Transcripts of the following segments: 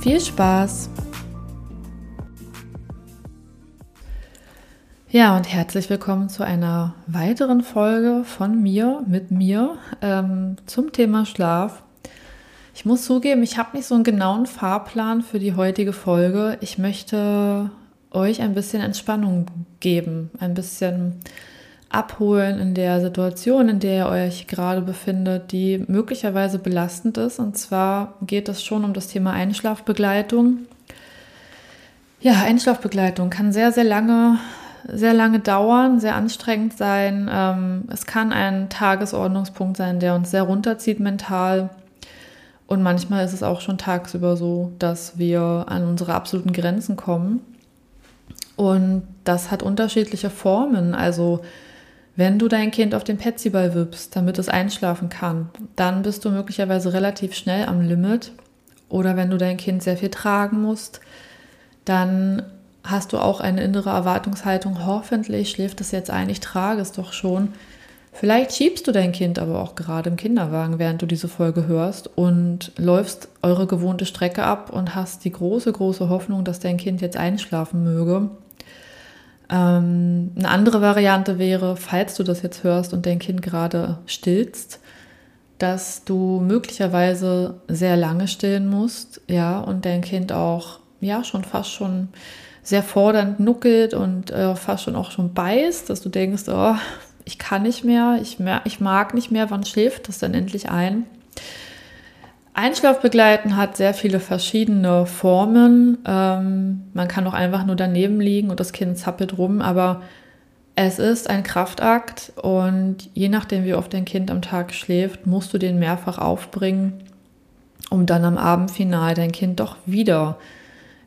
Viel Spaß! Ja, und herzlich willkommen zu einer weiteren Folge von mir, mit mir, ähm, zum Thema Schlaf. Ich muss zugeben, ich habe nicht so einen genauen Fahrplan für die heutige Folge. Ich möchte euch ein bisschen Entspannung geben, ein bisschen abholen in der Situation, in der ihr euch gerade befindet, die möglicherweise belastend ist. Und zwar geht es schon um das Thema Einschlafbegleitung. Ja, Einschlafbegleitung kann sehr, sehr lange, sehr lange dauern, sehr anstrengend sein. Ähm, es kann ein Tagesordnungspunkt sein, der uns sehr runterzieht mental. Und manchmal ist es auch schon tagsüber so, dass wir an unsere absoluten Grenzen kommen. Und das hat unterschiedliche Formen. Also wenn du dein Kind auf den Petsyball wippst, damit es einschlafen kann, dann bist du möglicherweise relativ schnell am Limit. Oder wenn du dein Kind sehr viel tragen musst, dann hast du auch eine innere Erwartungshaltung, hoffentlich schläft es jetzt ein, ich trage es doch schon. Vielleicht schiebst du dein Kind aber auch gerade im Kinderwagen, während du diese Folge hörst und läufst eure gewohnte Strecke ab und hast die große, große Hoffnung, dass dein Kind jetzt einschlafen möge. Ähm, eine andere Variante wäre, falls du das jetzt hörst und dein Kind gerade stillst, dass du möglicherweise sehr lange stillen musst, ja, und dein Kind auch, ja, schon fast schon sehr fordernd nuckelt und äh, fast schon auch schon beißt, dass du denkst, oh, ich kann nicht mehr, ich, mehr, ich mag nicht mehr, wann schläft das dann endlich ein? Einschlafbegleiten hat sehr viele verschiedene Formen. Ähm, man kann auch einfach nur daneben liegen und das Kind zappelt rum, aber es ist ein Kraftakt und je nachdem, wie oft dein Kind am Tag schläft, musst du den mehrfach aufbringen, um dann am Abend final dein Kind doch wieder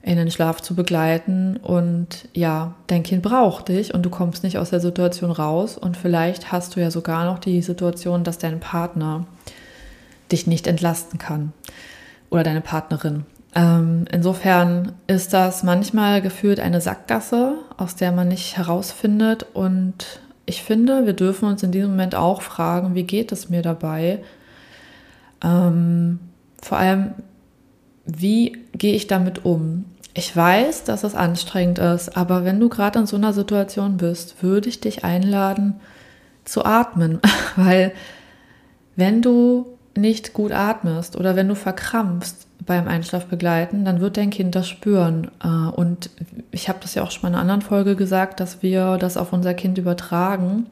in den Schlaf zu begleiten. Und ja, dein Kind braucht dich und du kommst nicht aus der Situation raus. Und vielleicht hast du ja sogar noch die Situation, dass dein Partner dich nicht entlasten kann oder deine Partnerin. Ähm, insofern ist das manchmal gefühlt eine Sackgasse, aus der man nicht herausfindet. Und ich finde, wir dürfen uns in diesem Moment auch fragen, wie geht es mir dabei? Ähm, vor allem, wie gehe ich damit um? Ich weiß, dass es anstrengend ist, aber wenn du gerade in so einer Situation bist, würde ich dich einladen zu atmen, weil wenn du nicht gut atmest oder wenn du verkrampfst beim Einschlafbegleiten, dann wird dein Kind das spüren. Äh, und ich habe das ja auch schon mal in einer anderen Folge gesagt, dass wir das auf unser Kind übertragen.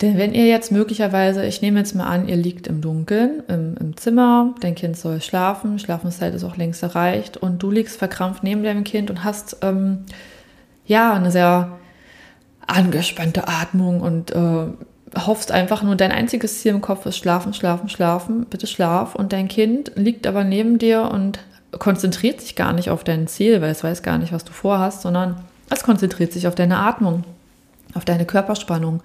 Denn wenn ihr jetzt möglicherweise, ich nehme jetzt mal an, ihr liegt im Dunkeln, im, im Zimmer, dein Kind soll schlafen, Schlafenszeit ist auch längst erreicht und du liegst verkrampft neben deinem Kind und hast ähm, ja eine sehr angespannte Atmung und äh, hoffst einfach nur, dein einziges Ziel im Kopf ist schlafen, schlafen, schlafen, bitte schlaf. Und dein Kind liegt aber neben dir und konzentriert sich gar nicht auf dein Ziel, weil es weiß gar nicht, was du vorhast, sondern es konzentriert sich auf deine Atmung, auf deine Körperspannung.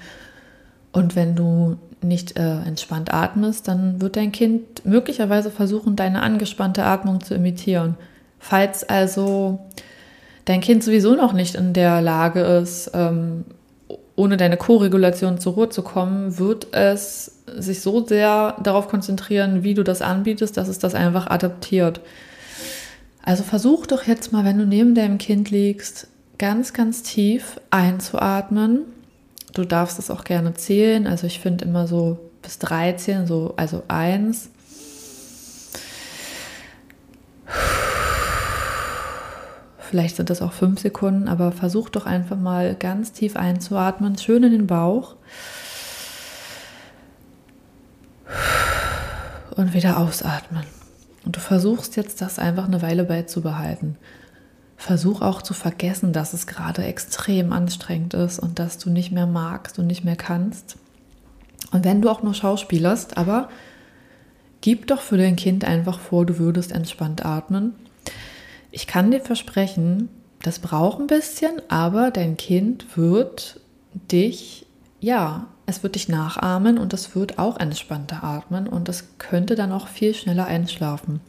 Und wenn du nicht äh, entspannt atmest, dann wird dein Kind möglicherweise versuchen, deine angespannte Atmung zu imitieren. Falls also dein Kind sowieso noch nicht in der Lage ist, ähm, ohne deine Co-Regulation zur Ruhe zu kommen, wird es sich so sehr darauf konzentrieren, wie du das anbietest, dass es das einfach adaptiert. Also versuch doch jetzt mal, wenn du neben deinem Kind liegst, ganz, ganz tief einzuatmen. Du darfst es auch gerne zählen. Also ich finde immer so bis 13, so, also eins. Vielleicht sind das auch fünf Sekunden, aber versuch doch einfach mal ganz tief einzuatmen, schön in den Bauch. Und wieder ausatmen. Und du versuchst jetzt das einfach eine Weile beizubehalten. Versuch auch zu vergessen, dass es gerade extrem anstrengend ist und dass du nicht mehr magst und nicht mehr kannst. Und wenn du auch nur schauspielerst, aber gib doch für dein Kind einfach vor, du würdest entspannt atmen ich kann dir versprechen, das braucht ein bisschen, aber dein Kind wird dich, ja, es wird dich nachahmen und es wird auch entspannter atmen und es könnte dann auch viel schneller einschlafen.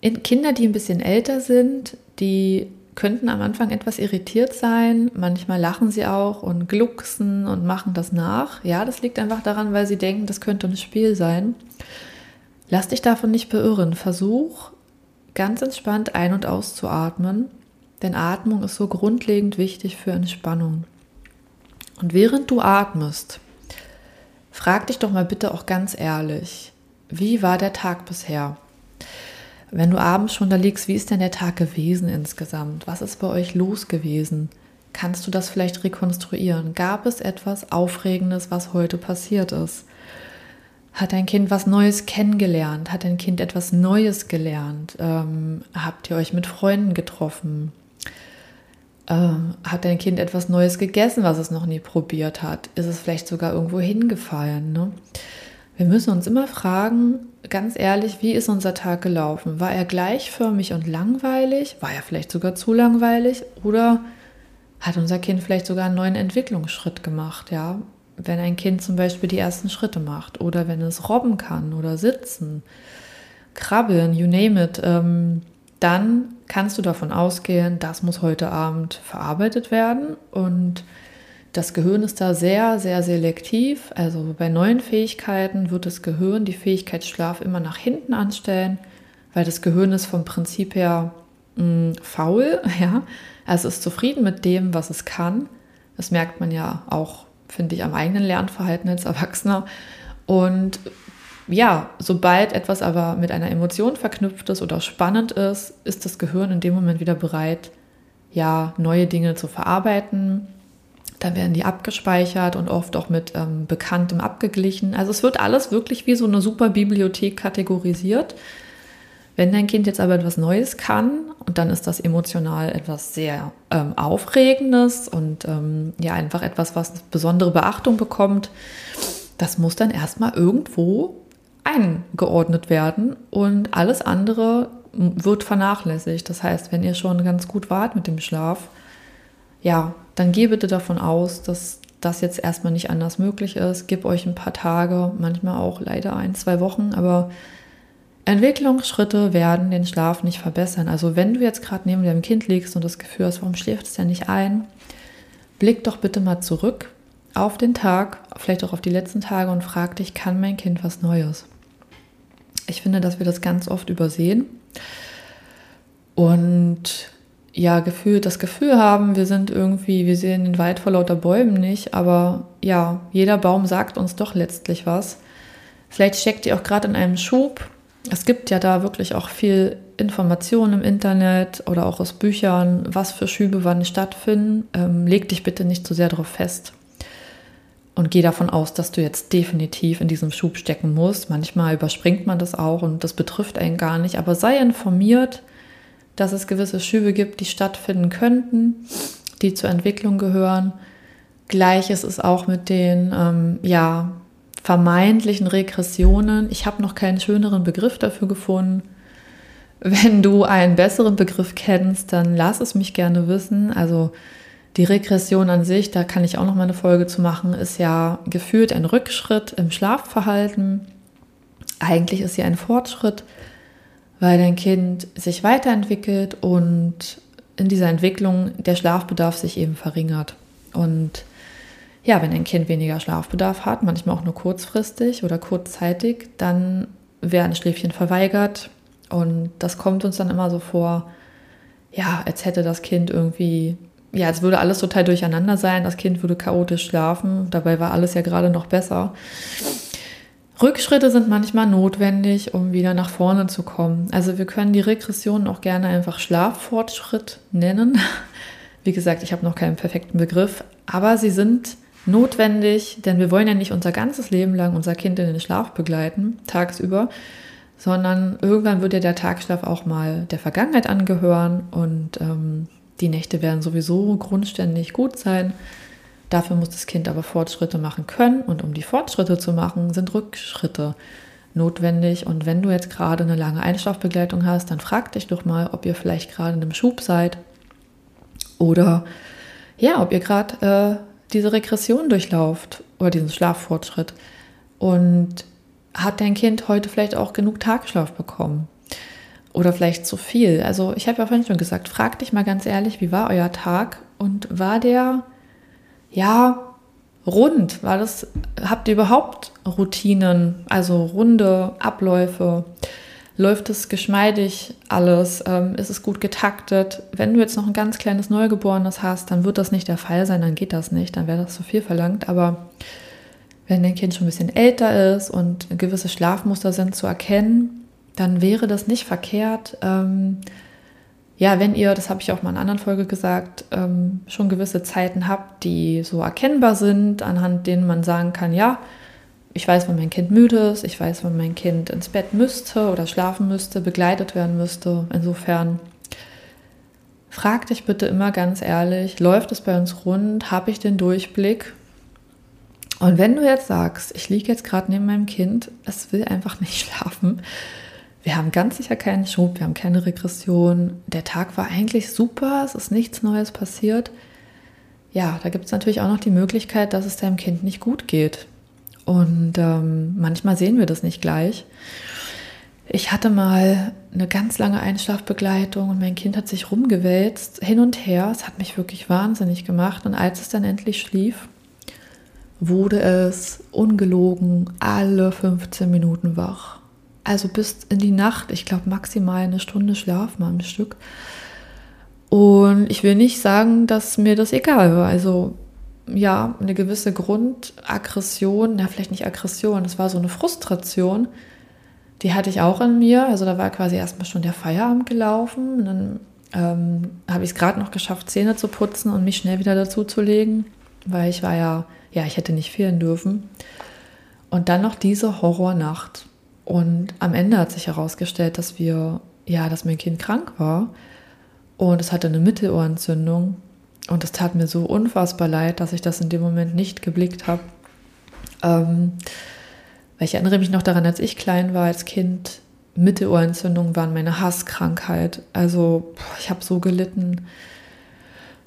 In Kinder, die ein bisschen älter sind, die könnten am Anfang etwas irritiert sein. Manchmal lachen sie auch und glucksen und machen das nach. Ja, das liegt einfach daran, weil sie denken, das könnte ein Spiel sein. Lass dich davon nicht beirren. Versuch ganz entspannt ein- und auszuatmen, denn Atmung ist so grundlegend wichtig für Entspannung. Und während du atmest, frag dich doch mal bitte auch ganz ehrlich, wie war der Tag bisher? Wenn du abends schon da liegst, wie ist denn der Tag gewesen insgesamt? Was ist bei euch los gewesen? Kannst du das vielleicht rekonstruieren? Gab es etwas Aufregendes, was heute passiert ist? Hat dein Kind was Neues kennengelernt? Hat dein Kind etwas Neues gelernt? Ähm, habt ihr euch mit Freunden getroffen? Ähm, hat dein Kind etwas Neues gegessen, was es noch nie probiert hat? Ist es vielleicht sogar irgendwo hingefallen? Ne? Wir müssen uns immer fragen, ganz ehrlich, wie ist unser Tag gelaufen? War er gleichförmig und langweilig? War er vielleicht sogar zu langweilig? Oder hat unser Kind vielleicht sogar einen neuen Entwicklungsschritt gemacht? Ja, wenn ein Kind zum Beispiel die ersten Schritte macht oder wenn es robben kann oder sitzen, krabbeln, you name it, ähm, dann kannst du davon ausgehen, das muss heute Abend verarbeitet werden und das Gehirn ist da sehr, sehr selektiv. Also bei neuen Fähigkeiten wird das Gehirn die Fähigkeit Schlaf immer nach hinten anstellen, weil das Gehirn ist vom Prinzip her mh, mm, faul. Ja? Also ist zufrieden mit dem, was es kann. Das merkt man ja auch, finde ich, am eigenen Lernverhalten als Erwachsener. Und ja, sobald etwas aber mit einer Emotion verknüpft ist oder spannend ist, ist das Gehirn in dem Moment wieder bereit, ja, neue Dinge zu verarbeiten, dann werden die abgespeichert und oft auch mit ähm, Bekanntem abgeglichen. Also es wird alles wirklich wie so eine super Bibliothek kategorisiert. Wenn dein Kind jetzt aber etwas Neues kann, und dann ist das emotional etwas sehr ähm, Aufregendes und ähm, ja, einfach etwas, was besondere Beachtung bekommt, das muss dann erstmal irgendwo eingeordnet werden und alles andere wird vernachlässigt. Das heißt, wenn ihr schon ganz gut wart mit dem Schlaf, ja, dann geh bitte davon aus, dass das jetzt erstmal nicht anders möglich ist. Gib euch ein paar Tage, manchmal auch leider ein, zwei Wochen, aber Entwicklungsschritte werden den Schlaf nicht verbessern. Also wenn du jetzt gerade neben deinem Kind liegst und das Gefühl hast, warum schläft es denn nicht ein, blick doch bitte mal zurück auf den Tag, vielleicht auch auf die letzten Tage und frag dich, kann mein Kind was Neues? Ich finde, dass wir das ganz oft übersehen. Und ja, Gefühl, das Gefühl haben, wir sind irgendwie, wir sehen den Wald vor lauter Bäumen nicht, aber ja, jeder Baum sagt uns doch letztlich was. Vielleicht steckt ihr auch gerade in einem Schub. Es gibt ja da wirklich auch viel Informationen im Internet oder auch aus Büchern, was für Schübe wann stattfinden. Ähm, leg dich bitte nicht zu sehr darauf fest. Und geh davon aus, dass du jetzt definitiv in diesem Schub stecken musst. Manchmal überspringt man das auch und das betrifft einen gar nicht. Aber sei informiert, dass es gewisse Schübe gibt, die stattfinden könnten, die zur Entwicklung gehören. Gleiches ist auch mit den ähm, ja, vermeintlichen Regressionen. Ich habe noch keinen schöneren Begriff dafür gefunden. Wenn du einen besseren Begriff kennst, dann lass es mich gerne wissen. Also die Regression an sich, da kann ich auch noch mal eine Folge zu machen, ist ja gefühlt ein Rückschritt im Schlafverhalten. Eigentlich ist sie ein Fortschritt weil dein Kind sich weiterentwickelt und in dieser Entwicklung der Schlafbedarf sich eben verringert. Und ja, wenn ein Kind weniger Schlafbedarf hat, manchmal auch nur kurzfristig oder kurzzeitig, dann werden Schläfchen verweigert. Und das kommt uns dann immer so vor, ja, als hätte das Kind irgendwie, ja, als würde alles total durcheinander sein, das Kind würde chaotisch schlafen. Dabei war alles ja gerade noch besser. Rückschritte sind manchmal notwendig, um wieder nach vorne zu kommen. Also wir können die Regression auch gerne einfach Schlaffortschritt nennen. Wie gesagt, ich habe noch keinen perfekten Begriff, aber sie sind notwendig, denn wir wollen ja nicht unser ganzes Leben lang unser Kind in den Schlaf begleiten, tagsüber, sondern irgendwann wird ja der Tagschlaf auch mal der Vergangenheit angehören und ähm, die Nächte werden sowieso grundständig gut sein. Dafür muss das Kind aber Fortschritte machen können und um die Fortschritte zu machen, sind Rückschritte notwendig. Und wenn du jetzt gerade eine lange Einschlafbegleitung hast, dann frag dich doch mal, ob ihr vielleicht gerade in einem Schub seid oder ja, ob ihr gerade äh, diese Regression durchlauft oder diesen Schlaffortschritt. Und hat dein Kind heute vielleicht auch genug Tagschlaf bekommen? Oder vielleicht zu viel? Also ich habe ja vorhin schon gesagt, frag dich mal ganz ehrlich, wie war euer Tag? Und war der, ja, rund? War das, habt ihr überhaupt Routinen, also runde Abläufe? Läuft es geschmeidig alles? Ähm, ist es gut getaktet? Wenn du jetzt noch ein ganz kleines Neugeborenes hast, dann wird das nicht der Fall sein, dann geht das nicht, dann wäre das zu viel verlangt. Aber wenn dein Kind schon ein bisschen älter ist und gewisse Schlafmuster sind zu erkennen, dann wäre das nicht verkehrt. Ähm, ja, wenn ihr, das habe ich auch mal in einer anderen Folge gesagt, ähm, schon gewisse Zeiten habt, die so erkennbar sind, anhand denen man sagen kann, ja, ich weiß, wann mein Kind müde ist, ich weiß, wann mein Kind ins Bett müsste oder schlafen müsste, begleitet werden müsste. Insofern frag dich bitte immer ganz ehrlich, läuft es bei uns rund? Habe ich den Durchblick? Und wenn du jetzt sagst, ich liege jetzt gerade neben meinem Kind, es will einfach nicht schlafen, wir haben ganz sicher keinen Schub, wir haben keine Regression, der Tag war eigentlich super, es ist nichts Neues passiert. Ja, da gibt es natürlich auch noch die Möglichkeit, dass es deinem Kind nicht gut geht. Und ähm, manchmal sehen wir das nicht gleich. Ich hatte mal eine ganz lange Einschlafbegleitung und mein Kind hat sich rumgewälzt, hin und her. Es hat mich wirklich wahnsinnig gemacht. Und als es dann endlich schlief, wurde es ungelogen alle 15 Minuten wach. Also bis in die Nacht, ich glaube maximal eine Stunde Schlaf mal am Stück. Und ich will nicht sagen, dass mir das egal war. Also ja, eine gewisse Grundaggression, na vielleicht nicht Aggression, das war so eine Frustration, die hatte ich auch in mir. Also da war quasi erstmal schon der Feierabend gelaufen und dann ähm, habe ich es gerade noch geschafft, Zähne zu putzen und mich schnell wieder dazu zu legen, weil ich war ja, ja, ich hätte nicht fehlen dürfen. Und dann noch diese Horrornacht. Und am Ende hat sich herausgestellt, dass wir, ja, dass mein Kind krank war und es hatte eine Mittelohrentzündung und es tat mir so unfassbar leid, dass ich das in dem Moment nicht geblickt habe. Ähm, weil ich erinnere mich noch daran, als ich klein war, als Kind, Mittelohrentzündungen waren meine Hasskrankheit. Also ich habe so gelitten.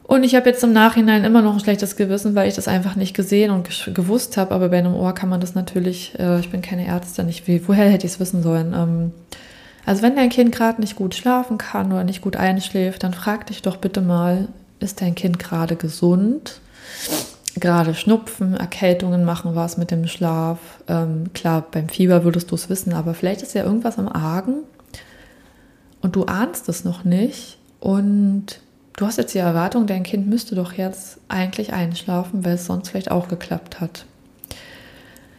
Und ich habe jetzt im Nachhinein immer noch ein schlechtes Gewissen, weil ich das einfach nicht gesehen und gewusst habe. Aber bei einem Ohr kann man das natürlich, äh, ich bin keine Ärztin, ich will, woher hätte ich es wissen sollen? Ähm, also wenn dein Kind gerade nicht gut schlafen kann oder nicht gut einschläft, dann frag dich doch bitte mal, ist dein Kind gerade gesund? Gerade Schnupfen, Erkältungen machen was mit dem Schlaf. Ähm, klar, beim Fieber würdest du es wissen, aber vielleicht ist ja irgendwas am Argen und du ahnst es noch nicht und du hast jetzt die Erwartung, dein Kind müsste doch jetzt eigentlich einschlafen, weil es sonst vielleicht auch geklappt hat.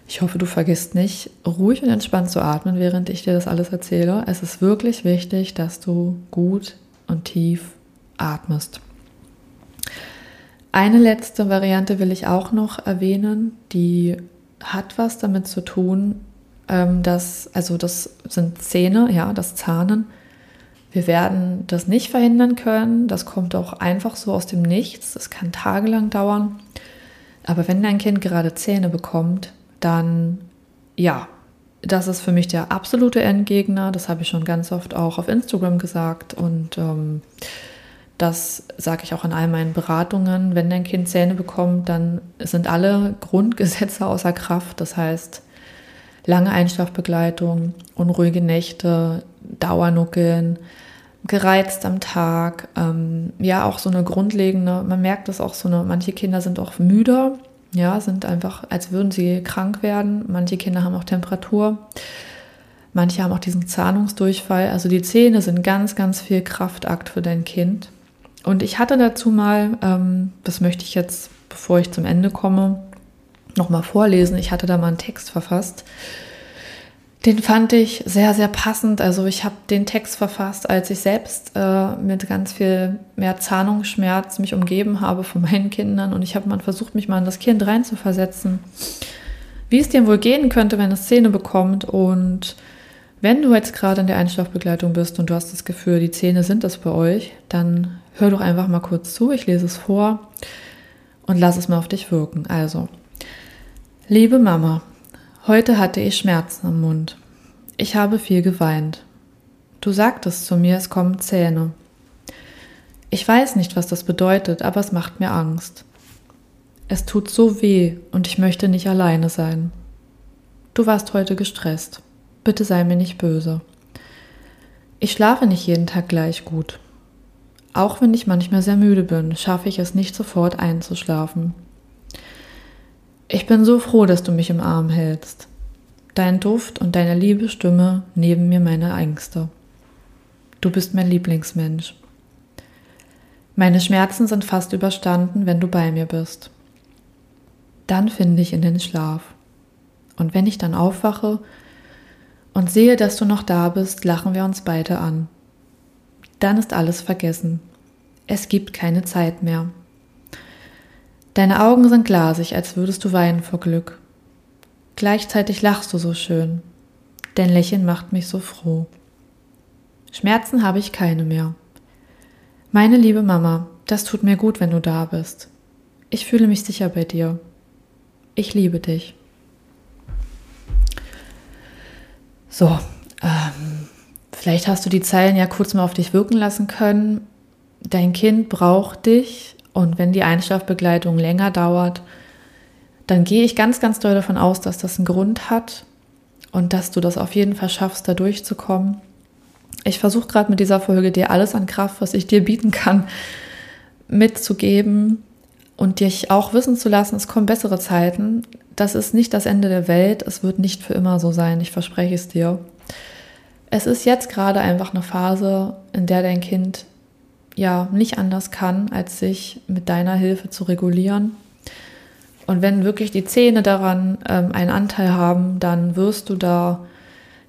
Ich hoffe, du vergisst nicht, ruhig und entspannt zu atmen, während ich dir das alles erzähle. Es ist wirklich wichtig, dass du gut und tief atmest. Eine letzte Variante will ich auch noch erwähnen, die hat was damit zu tun, ähm, dass, also das sind Zähne, ja, das Zahnen. Wir werden das nicht verhindern können. Das kommt auch einfach so aus dem Nichts. Das kann tagelang dauern. Aber wenn dein Kind gerade Zähne bekommt, dann ja, das ist für mich der absolute Endgegner. Das habe ich schon ganz oft auch auf Instagram gesagt. Und ähm, das sage ich auch in all meinen Beratungen. Wenn dein Kind Zähne bekommt, dann sind alle Grundgesetze außer Kraft. Das heißt, lange Einschlafbegleitung, unruhige Nächte, Dauernuckeln, gereizt am Tag. Ähm, ja, auch so eine grundlegende, man merkt das auch so eine, manche Kinder sind auch müder, ja, sind einfach, als würden sie krank werden. Manche Kinder haben auch Temperatur. Manche haben auch diesen Zahnungsdurchfall. Also die Zähne sind ganz, ganz viel Kraftakt für dein Kind. Und ich hatte dazu mal, ähm, das möchte ich jetzt, bevor ich zum Ende komme, nochmal vorlesen. Ich hatte da mal einen Text verfasst. Den fand ich sehr, sehr passend. Also ich habe den Text verfasst, als ich selbst äh, mit ganz viel mehr Zahnungsschmerz mich umgeben habe von meinen Kindern. Und ich habe mal versucht, mich mal in das Kind reinzuversetzen, wie es dir wohl gehen könnte, wenn es Zähne bekommt. Und wenn du jetzt gerade in der Einschlafbegleitung bist und du hast das Gefühl, die Zähne sind das bei euch, dann hör doch einfach mal kurz zu, ich lese es vor und lass es mal auf dich wirken. Also, liebe Mama, heute hatte ich Schmerzen am Mund. Ich habe viel geweint. Du sagtest zu mir, es kommen Zähne. Ich weiß nicht, was das bedeutet, aber es macht mir Angst. Es tut so weh und ich möchte nicht alleine sein. Du warst heute gestresst. Bitte sei mir nicht böse. Ich schlafe nicht jeden Tag gleich gut. Auch wenn ich manchmal sehr müde bin, schaffe ich es nicht sofort einzuschlafen. Ich bin so froh, dass du mich im Arm hältst. Dein Duft und deine liebe Stimme neben mir meine Ängste. Du bist mein Lieblingsmensch. Meine Schmerzen sind fast überstanden, wenn du bei mir bist. Dann finde ich in den Schlaf. Und wenn ich dann aufwache und sehe, dass du noch da bist, lachen wir uns beide an. Dann ist alles vergessen. Es gibt keine Zeit mehr. Deine Augen sind glasig, als würdest du weinen vor Glück. Gleichzeitig lachst du so schön. Dein Lächeln macht mich so froh. Schmerzen habe ich keine mehr. Meine liebe Mama, das tut mir gut, wenn du da bist. Ich fühle mich sicher bei dir. Ich liebe dich. So, ähm, vielleicht hast du die Zeilen ja kurz mal auf dich wirken lassen können. Dein Kind braucht dich und wenn die Einschlafbegleitung länger dauert, dann gehe ich ganz, ganz doll davon aus, dass das einen Grund hat und dass du das auf jeden Fall schaffst, da durchzukommen. Ich versuche gerade mit dieser Folge dir alles an Kraft, was ich dir bieten kann, mitzugeben und dich auch wissen zu lassen, es kommen bessere Zeiten. Das ist nicht das Ende der Welt, es wird nicht für immer so sein, ich verspreche es dir. Es ist jetzt gerade einfach eine Phase, in der dein Kind ja nicht anders kann, als sich mit deiner Hilfe zu regulieren und wenn wirklich die Zähne daran ähm, einen Anteil haben, dann wirst du da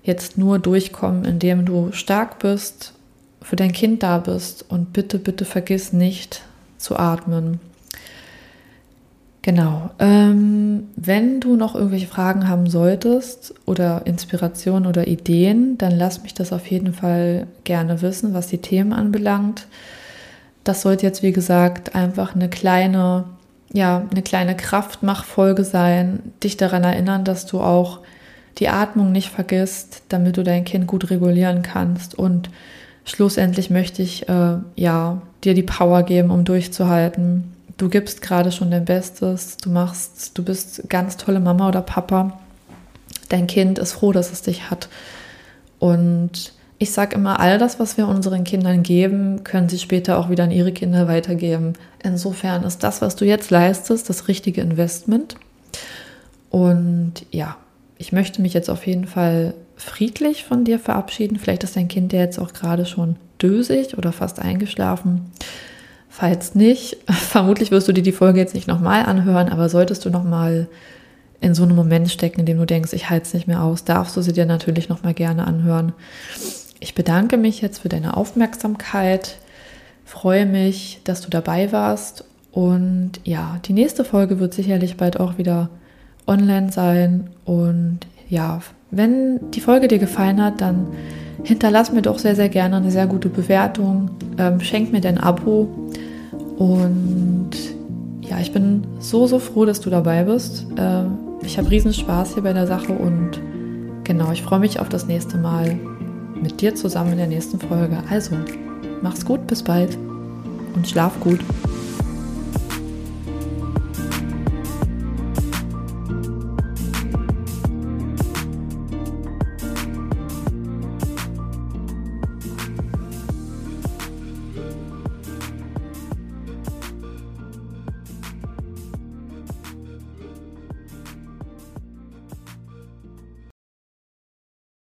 jetzt nur durchkommen, indem du stark bist, für dein Kind da bist und bitte, bitte vergiss nicht zu atmen. Genau. Ähm, wenn du noch irgendwelche Fragen haben solltest oder Inspirationen oder Ideen, dann lass mich das auf jeden Fall gerne wissen, was die Themen anbelangt. Das sollte jetzt, wie gesagt, einfach eine kleine ja, eine kleine Kraftmachfolge sein, dich daran erinnern, dass du auch die Atmung nicht vergisst, damit du dein Kind gut regulieren kannst. Und schlussendlich möchte ich äh, ja dir die Power geben, um durchzuhalten. Du gibst gerade schon dein Bestes, du machst, du bist ganz tolle Mama oder Papa. Dein Kind ist froh, dass es dich hat. Und ich sage immer, all das, was wir unseren Kindern geben, können sie später auch wieder an ihre Kinder weitergeben. Insofern ist das, was du jetzt leistest, das richtige Investment. Und ja, ich möchte mich jetzt auf jeden Fall friedlich von dir verabschieden. Vielleicht ist dein Kind ja jetzt auch gerade schon dösig oder fast eingeschlafen. Falls nicht, vermutlich wirst du dir die Folge jetzt nicht nochmal anhören, aber solltest du nochmal in so einem Moment stecken, in dem du denkst, ich halte es nicht mehr aus, darfst du sie dir natürlich nochmal gerne anhören. Ich bedanke mich jetzt für deine Aufmerksamkeit, freue mich, dass du dabei warst und ja, die nächste Folge wird sicherlich bald auch wieder online sein und ja, wenn die Folge dir gefallen hat, dann hinterlass mir doch sehr, sehr gerne eine sehr gute Bewertung, ähm, schenk mir dein Abo und ja, ich bin so, so froh, dass du dabei bist. Ähm, ich habe riesen Spaß hier bei der Sache und genau, ich freue mich auf das nächste Mal mit dir zusammen in der nächsten Folge. Also, mach's gut, bis bald und schlaf gut.